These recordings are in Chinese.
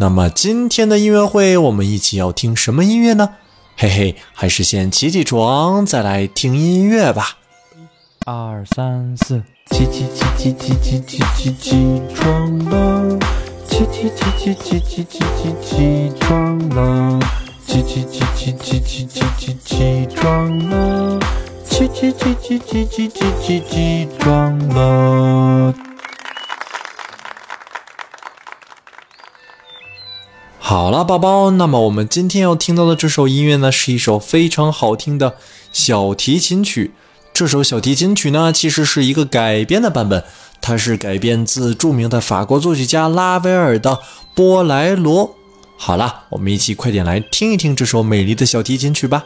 那么今天的音乐会，我们一起要听什么音乐呢？嘿嘿，还是先起起床，再来听音乐吧。二三四，起起起起起起起起起床了，起起起起起起起起起床了，起起起起起起起起起床了，起起起起起起起起起床了。好了，宝宝，那么我们今天要听到的这首音乐呢，是一首非常好听的小提琴曲。这首小提琴曲呢，其实是一个改编的版本，它是改编自著名的法国作曲家拉威尔的《波莱罗》。好了，我们一起快点来听一听这首美丽的小提琴曲吧。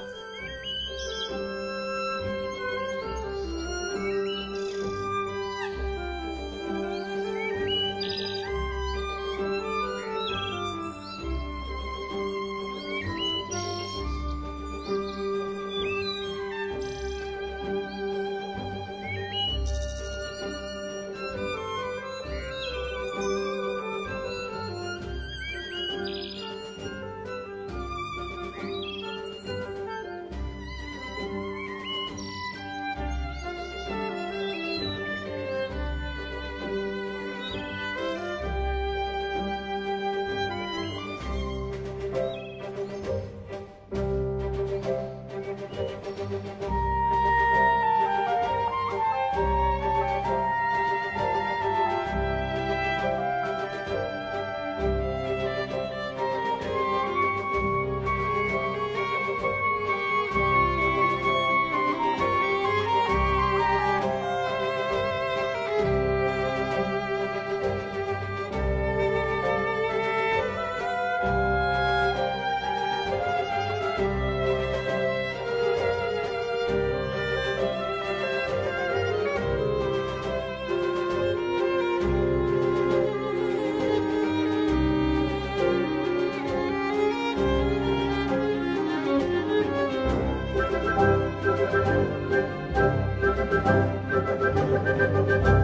Música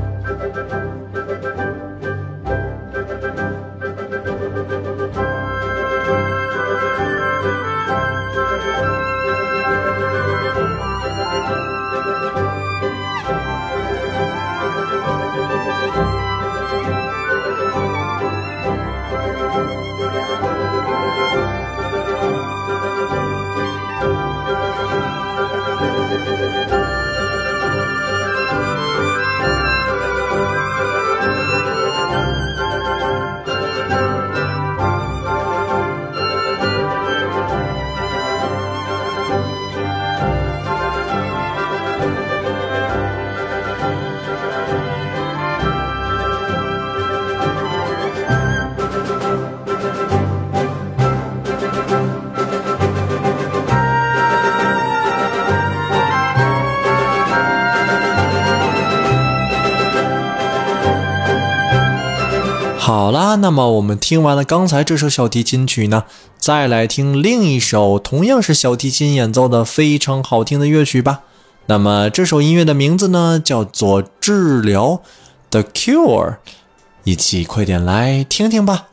好啦，那么我们听完了刚才这首小提琴曲呢，再来听另一首同样是小提琴演奏的非常好听的乐曲吧。那么这首音乐的名字呢，叫做《治疗》（The Cure），一起快点来听听吧。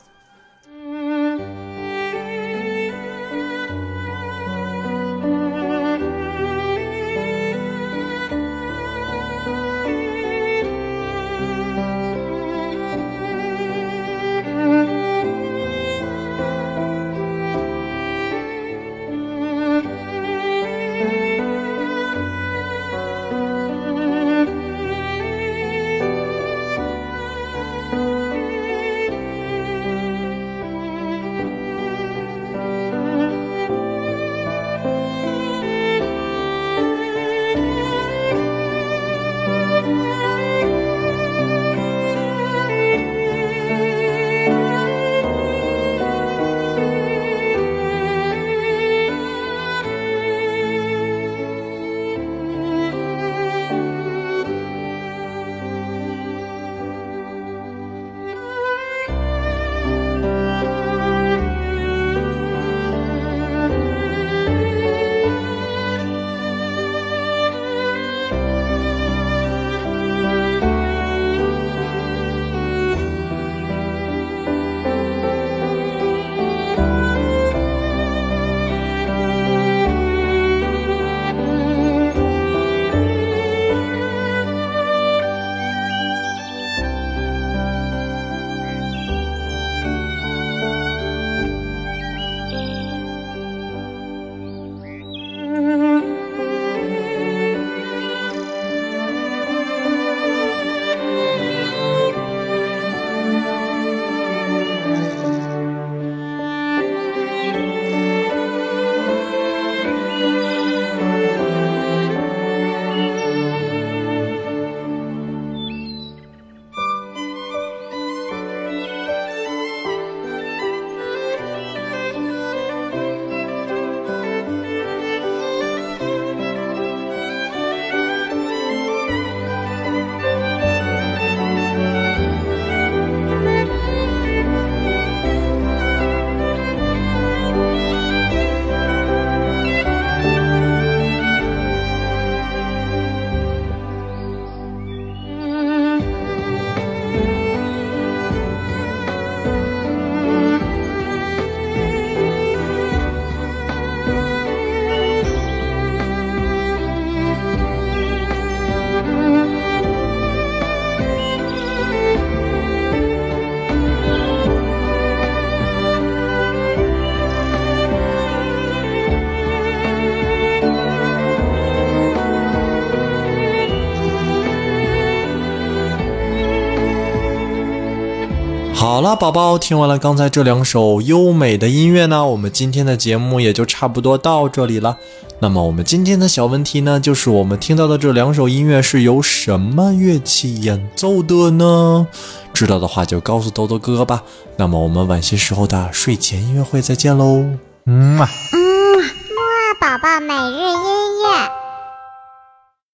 好了，宝宝，听完了刚才这两首优美的音乐呢，我们今天的节目也就差不多到这里了。那么我们今天的小问题呢，就是我们听到的这两首音乐是由什么乐器演奏的呢？知道的话就告诉豆豆哥哥吧。那么我们晚些时候的睡前音乐会再见喽。嗯嘛。嗯，木宝宝每日音乐。